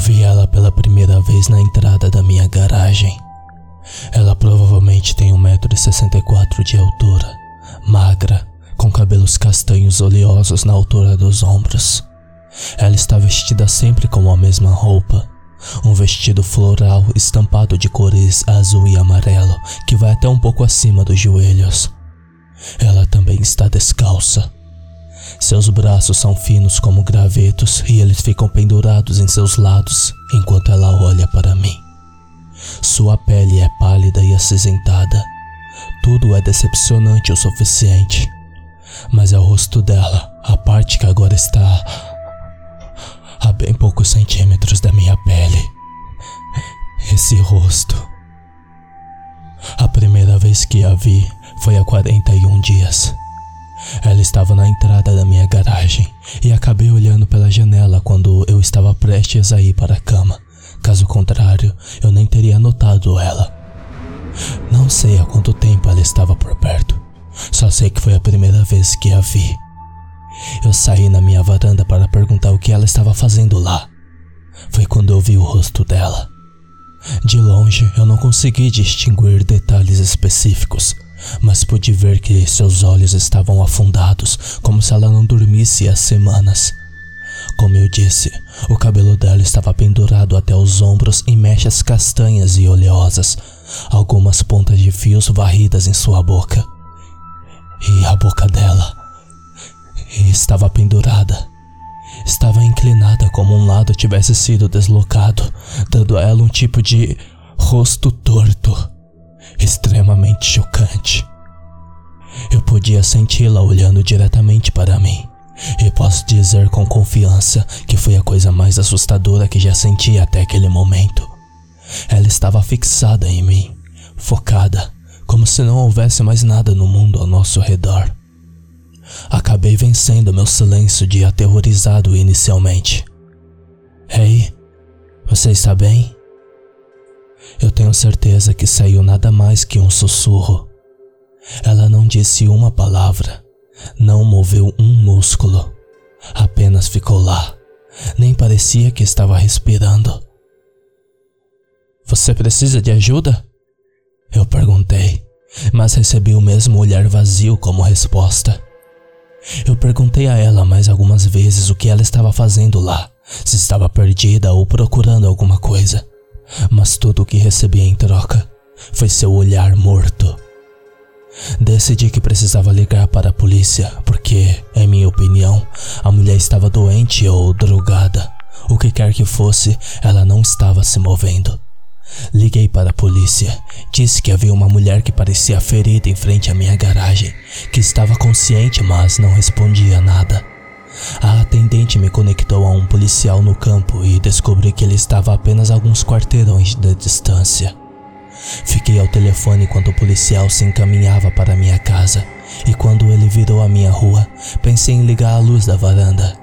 vi ela pela primeira vez na entrada da minha garagem. Ela provavelmente tem 1,64m de altura, magra, com cabelos castanhos oleosos na altura dos ombros. Ela está vestida sempre com a mesma roupa, um vestido floral estampado de cores azul e amarelo que vai até um pouco acima dos joelhos. Ela também está descalça. Seus braços são finos como gravetos e eles ficam pendurados em seus lados enquanto ela olha para mim. Sua pele é pálida e acinzentada. Tudo é decepcionante o suficiente. Mas é o rosto dela, a parte que agora está a bem poucos centímetros da minha pele. Esse rosto. A primeira vez que a vi foi há 41 dias. Ela estava na entrada da minha garagem e acabei olhando pela janela quando eu estava prestes a ir para a cama. Caso contrário, eu nem teria notado ela. Não sei há quanto tempo ela estava por perto. Só sei que foi a primeira vez que a vi. Eu saí na minha varanda para perguntar o que ela estava fazendo lá. Foi quando eu vi o rosto dela. De longe eu não consegui distinguir detalhes específicos, mas pude ver que seus olhos estavam afundados, como se ela não dormisse há semanas. Como eu disse, o cabelo dela estava pendurado até os ombros em mechas castanhas e oleosas, algumas pontas de fios varridas em sua boca. E a boca dela estava pendurada. Estava inclinada como um lado tivesse sido deslocado, dando a ela um tipo de rosto torto, extremamente chocante. Eu podia senti-la olhando diretamente para mim, e posso dizer com confiança que foi a coisa mais assustadora que já senti até aquele momento. Ela estava fixada em mim, focada, como se não houvesse mais nada no mundo ao nosso redor. Acabei vencendo meu silêncio de aterrorizado inicialmente. Ei, você está bem? Eu tenho certeza que saiu nada mais que um sussurro. Ela não disse uma palavra, não moveu um músculo, apenas ficou lá. Nem parecia que estava respirando. Você precisa de ajuda? Eu perguntei, mas recebi o mesmo olhar vazio como resposta. Eu perguntei a ela mais algumas vezes o que ela estava fazendo lá, se estava perdida ou procurando alguma coisa, mas tudo o que recebi em troca foi seu olhar morto. Decidi que precisava ligar para a polícia, porque, em minha opinião, a mulher estava doente ou drogada. O que quer que fosse, ela não estava se movendo. Liguei para a polícia. Disse que havia uma mulher que parecia ferida em frente à minha garagem, que estava consciente, mas não respondia nada. A atendente me conectou a um policial no campo e descobri que ele estava a apenas alguns quarteirões de distância. Fiquei ao telefone enquanto o policial se encaminhava para minha casa, e quando ele virou a minha rua, pensei em ligar a luz da varanda.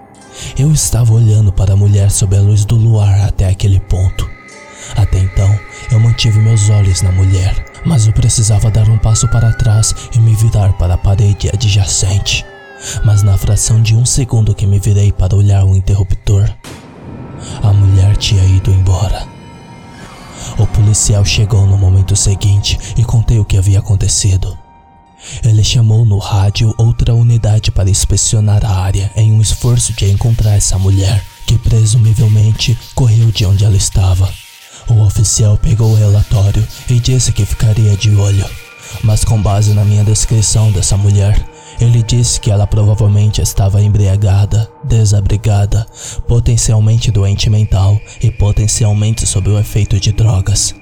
Eu estava olhando para a mulher sob a luz do luar até aquele ponto. Até então, eu mantive meus olhos na mulher, mas eu precisava dar um passo para trás e me virar para a parede adjacente. Mas na fração de um segundo que me virei para olhar o interruptor, a mulher tinha ido embora. O policial chegou no momento seguinte e contei o que havia acontecido. Ele chamou no rádio outra unidade para inspecionar a área em um esforço de encontrar essa mulher, que presumivelmente correu de onde ela estava. O oficial pegou o relatório e disse que ficaria de olho, mas com base na minha descrição dessa mulher, ele disse que ela provavelmente estava embriagada, desabrigada, potencialmente doente mental e potencialmente sob o efeito de drogas.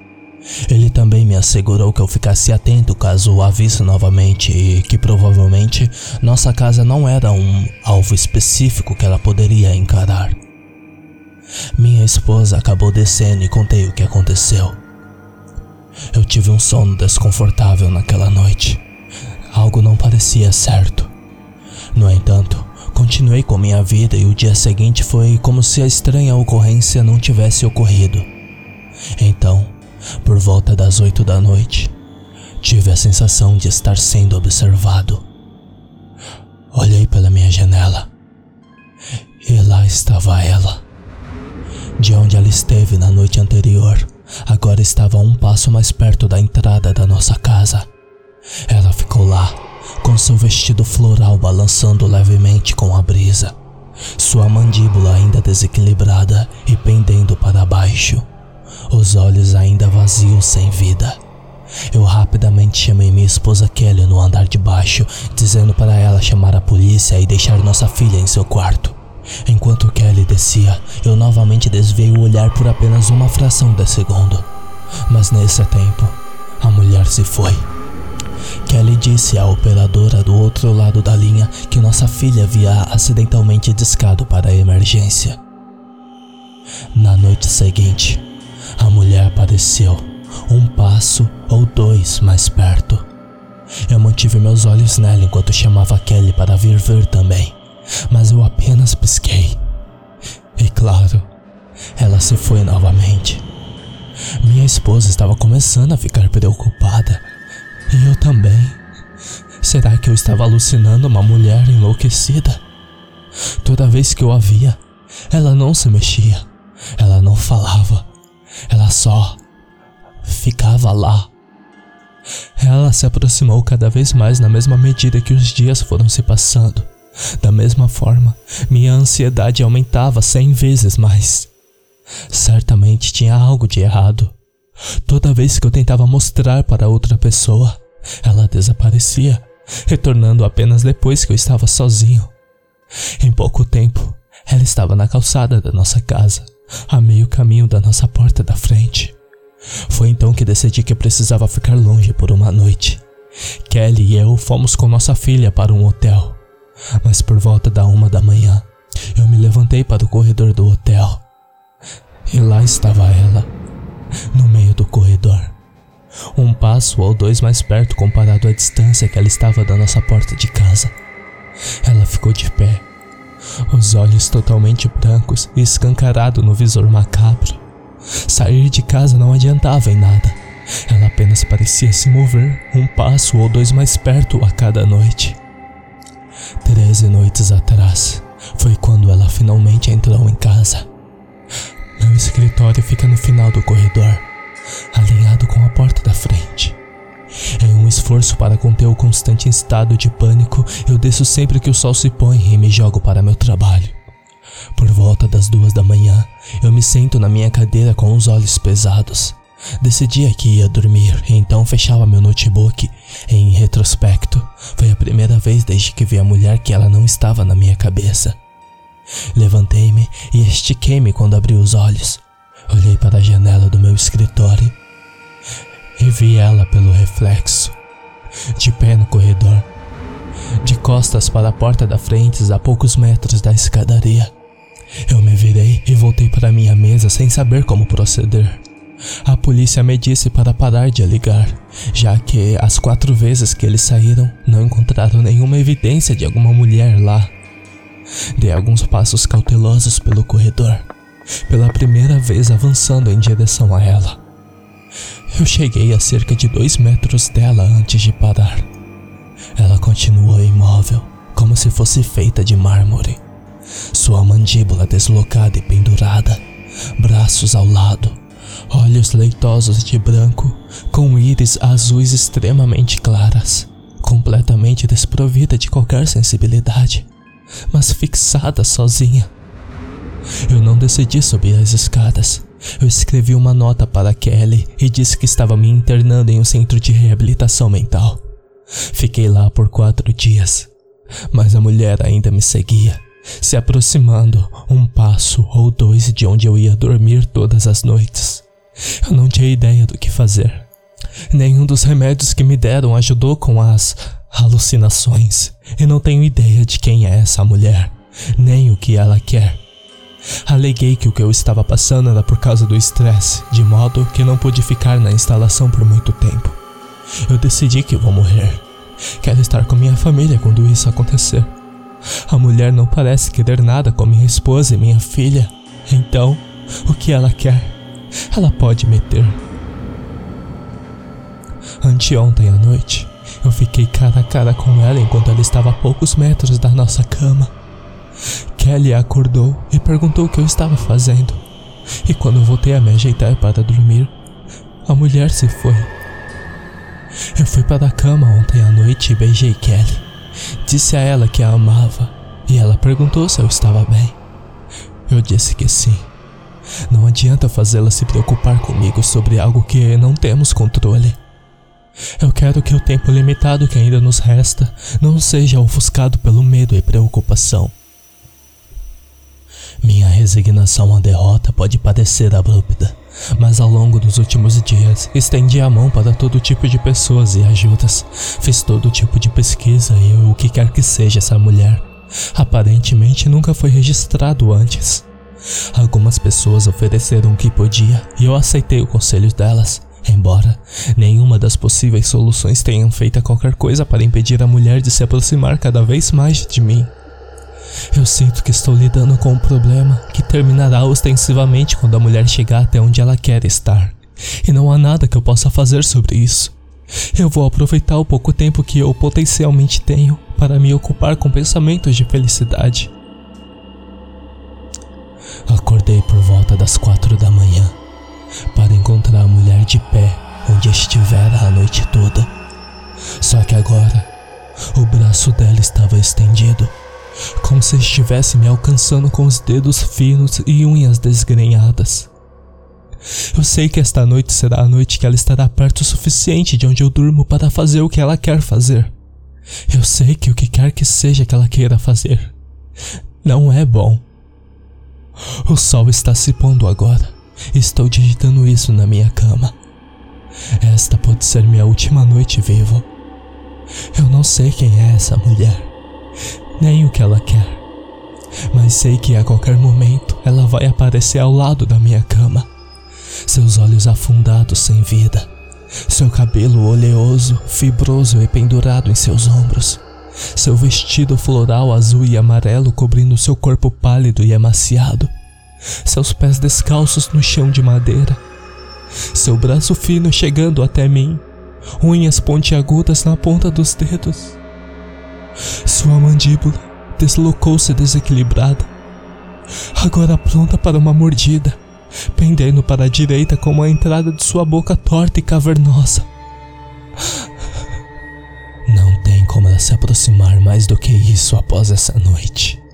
Ele também me assegurou que eu ficasse atento caso a visse novamente e que provavelmente nossa casa não era um alvo específico que ela poderia encarar. Minha esposa acabou descendo e contei o que aconteceu. Eu tive um sono desconfortável naquela noite. Algo não parecia certo. No entanto, continuei com minha vida e o dia seguinte foi como se a estranha ocorrência não tivesse ocorrido. Então, por volta das oito da noite, tive a sensação de estar sendo observado. Olhei pela minha janela e lá estava ela De onde ela esteve na noite anterior, agora estava um passo mais perto da entrada da nossa casa. Ela ficou lá, com seu vestido floral balançando levemente com a brisa, sua mandíbula ainda desequilibrada e pendendo para baixo, os olhos ainda vazios sem vida. Eu rapidamente chamei minha esposa Kelly no andar de baixo, dizendo para ela chamar a polícia e deixar nossa filha em seu quarto. Enquanto Kelly descia, eu novamente desviei o olhar por apenas uma fração de segundo. Mas nesse tempo, a mulher se foi. Kelly disse à operadora do outro lado da linha que nossa filha havia acidentalmente discado para a emergência. Na noite seguinte, a mulher apareceu, um passo ou dois mais perto. Eu mantive meus olhos nela enquanto chamava Kelly para vir ver também, mas eu apenas pisquei. E claro, ela se foi novamente. Minha esposa estava começando a ficar preocupada e eu também. Será que eu estava alucinando uma mulher enlouquecida? Toda vez que eu a via, ela não se mexia, ela não falava, ela só ficava lá. Ela se aproximou cada vez mais na mesma medida que os dias foram se passando. Da mesma forma, minha ansiedade aumentava cem vezes mais. Certamente tinha algo de errado. Toda vez que eu tentava mostrar para outra pessoa, ela desaparecia, retornando apenas depois que eu estava sozinho. Em pouco tempo, ela estava na calçada da nossa casa, a meio caminho da nossa porta da frente. Foi então que decidi que precisava ficar longe por uma noite. Kelly e eu fomos com nossa filha para um hotel, mas por volta da uma da manhã, eu me levantei para o corredor do hotel. E lá estava ela, no meio do corredor. Um passo ou dois mais perto comparado à distância que ela estava da nossa porta de casa. Ela ficou de pé, os olhos totalmente brancos e escancarado no visor macabro. Sair de casa não adiantava em nada. Ela apenas parecia se mover um passo ou dois mais perto a cada noite. Treze noites atrás foi quando ela finalmente entrou em casa. Meu escritório fica no final do corredor, alinhado com a porta da frente. Em um esforço para conter o constante estado de pânico, eu desço sempre que o sol se põe e me jogo para meu trabalho. Por volta das duas da manhã, eu me sento na minha cadeira com os olhos pesados. Decidia que ia dormir, então fechava meu notebook. Em retrospecto, foi a primeira vez desde que vi a mulher que ela não estava na minha cabeça. Levantei-me e estiquei-me quando abri os olhos. Olhei para a janela do meu escritório e vi ela pelo reflexo, de pé no corredor, de costas para a porta da frente a poucos metros da escadaria. Eu me virei e voltei para minha mesa sem saber como proceder. A polícia me disse para parar de ligar, já que as quatro vezes que eles saíram não encontraram nenhuma evidência de alguma mulher lá. Dei alguns passos cautelosos pelo corredor, pela primeira vez avançando em direção a ela. Eu cheguei a cerca de dois metros dela antes de parar. Ela continuou imóvel, como se fosse feita de mármore. Sua mandíbula deslocada e pendurada, braços ao lado, olhos leitosos de branco, com íris azuis extremamente claras, completamente desprovida de qualquer sensibilidade mas fixada sozinha. Eu não decidi subir as escadas. Eu escrevi uma nota para Kelly e disse que estava me internando em um centro de reabilitação mental. Fiquei lá por quatro dias, mas a mulher ainda me seguia, se aproximando um passo ou dois de onde eu ia dormir todas as noites. Eu não tinha ideia do que fazer. Nenhum dos remédios que me deram ajudou com as alucinações e não tenho ideia de quem é essa mulher, nem o que ela quer. Aleguei que o que eu estava passando era por causa do estresse, de modo que não pude ficar na instalação por muito tempo. Eu decidi que vou morrer. Quero estar com minha família quando isso acontecer. A mulher não parece querer nada com minha esposa e minha filha. Então, o que ela quer, ela pode meter. Anteontem à noite, eu fiquei cara a cara com ela enquanto ela estava a poucos metros da nossa cama. Kelly acordou e perguntou o que eu estava fazendo. E quando voltei a me ajeitar para dormir, a mulher se foi. Eu fui para a cama ontem à noite e beijei Kelly. Disse a ela que a amava e ela perguntou se eu estava bem. Eu disse que sim. Não adianta fazê-la se preocupar comigo sobre algo que não temos controle. Eu quero que o tempo limitado que ainda nos resta não seja ofuscado pelo medo e preocupação. Minha resignação à derrota pode parecer abrupta, mas ao longo dos últimos dias estendi a mão para todo tipo de pessoas e ajudas. Fiz todo tipo de pesquisa e o que quer que seja essa mulher. Aparentemente nunca foi registrado antes. Algumas pessoas ofereceram o que podia e eu aceitei o conselho delas. Embora nenhuma das possíveis soluções tenham feito qualquer coisa para impedir a mulher de se aproximar cada vez mais de mim. Eu sinto que estou lidando com um problema que terminará ostensivamente quando a mulher chegar até onde ela quer estar. E não há nada que eu possa fazer sobre isso. Eu vou aproveitar o pouco tempo que eu potencialmente tenho para me ocupar com pensamentos de felicidade. Acordei por volta das quatro da manhã para encontrar a mulher de pé onde estivera a noite toda. Só que agora o braço dela estava estendido, como se estivesse me alcançando com os dedos finos e unhas desgrenhadas. Eu sei que esta noite será a noite que ela estará perto o suficiente de onde eu durmo para fazer o que ela quer fazer. Eu sei que o que quer que seja que ela queira fazer não é bom. O sol está se pondo agora. Estou digitando isso na minha cama. Esta pode ser minha última noite vivo. Eu não sei quem é essa mulher, nem o que ela quer, mas sei que a qualquer momento ela vai aparecer ao lado da minha cama, seus olhos afundados sem vida, seu cabelo oleoso, fibroso e pendurado em seus ombros, seu vestido floral azul e amarelo cobrindo seu corpo pálido e emaciado seus pés descalços no chão de madeira, seu braço fino chegando até mim, unhas pontiagudas na ponta dos dedos. Sua mandíbula deslocou-se desequilibrada, agora pronta para uma mordida, pendendo para a direita como a entrada de sua boca torta e cavernosa. Não tem como ela se aproximar mais do que isso após essa noite.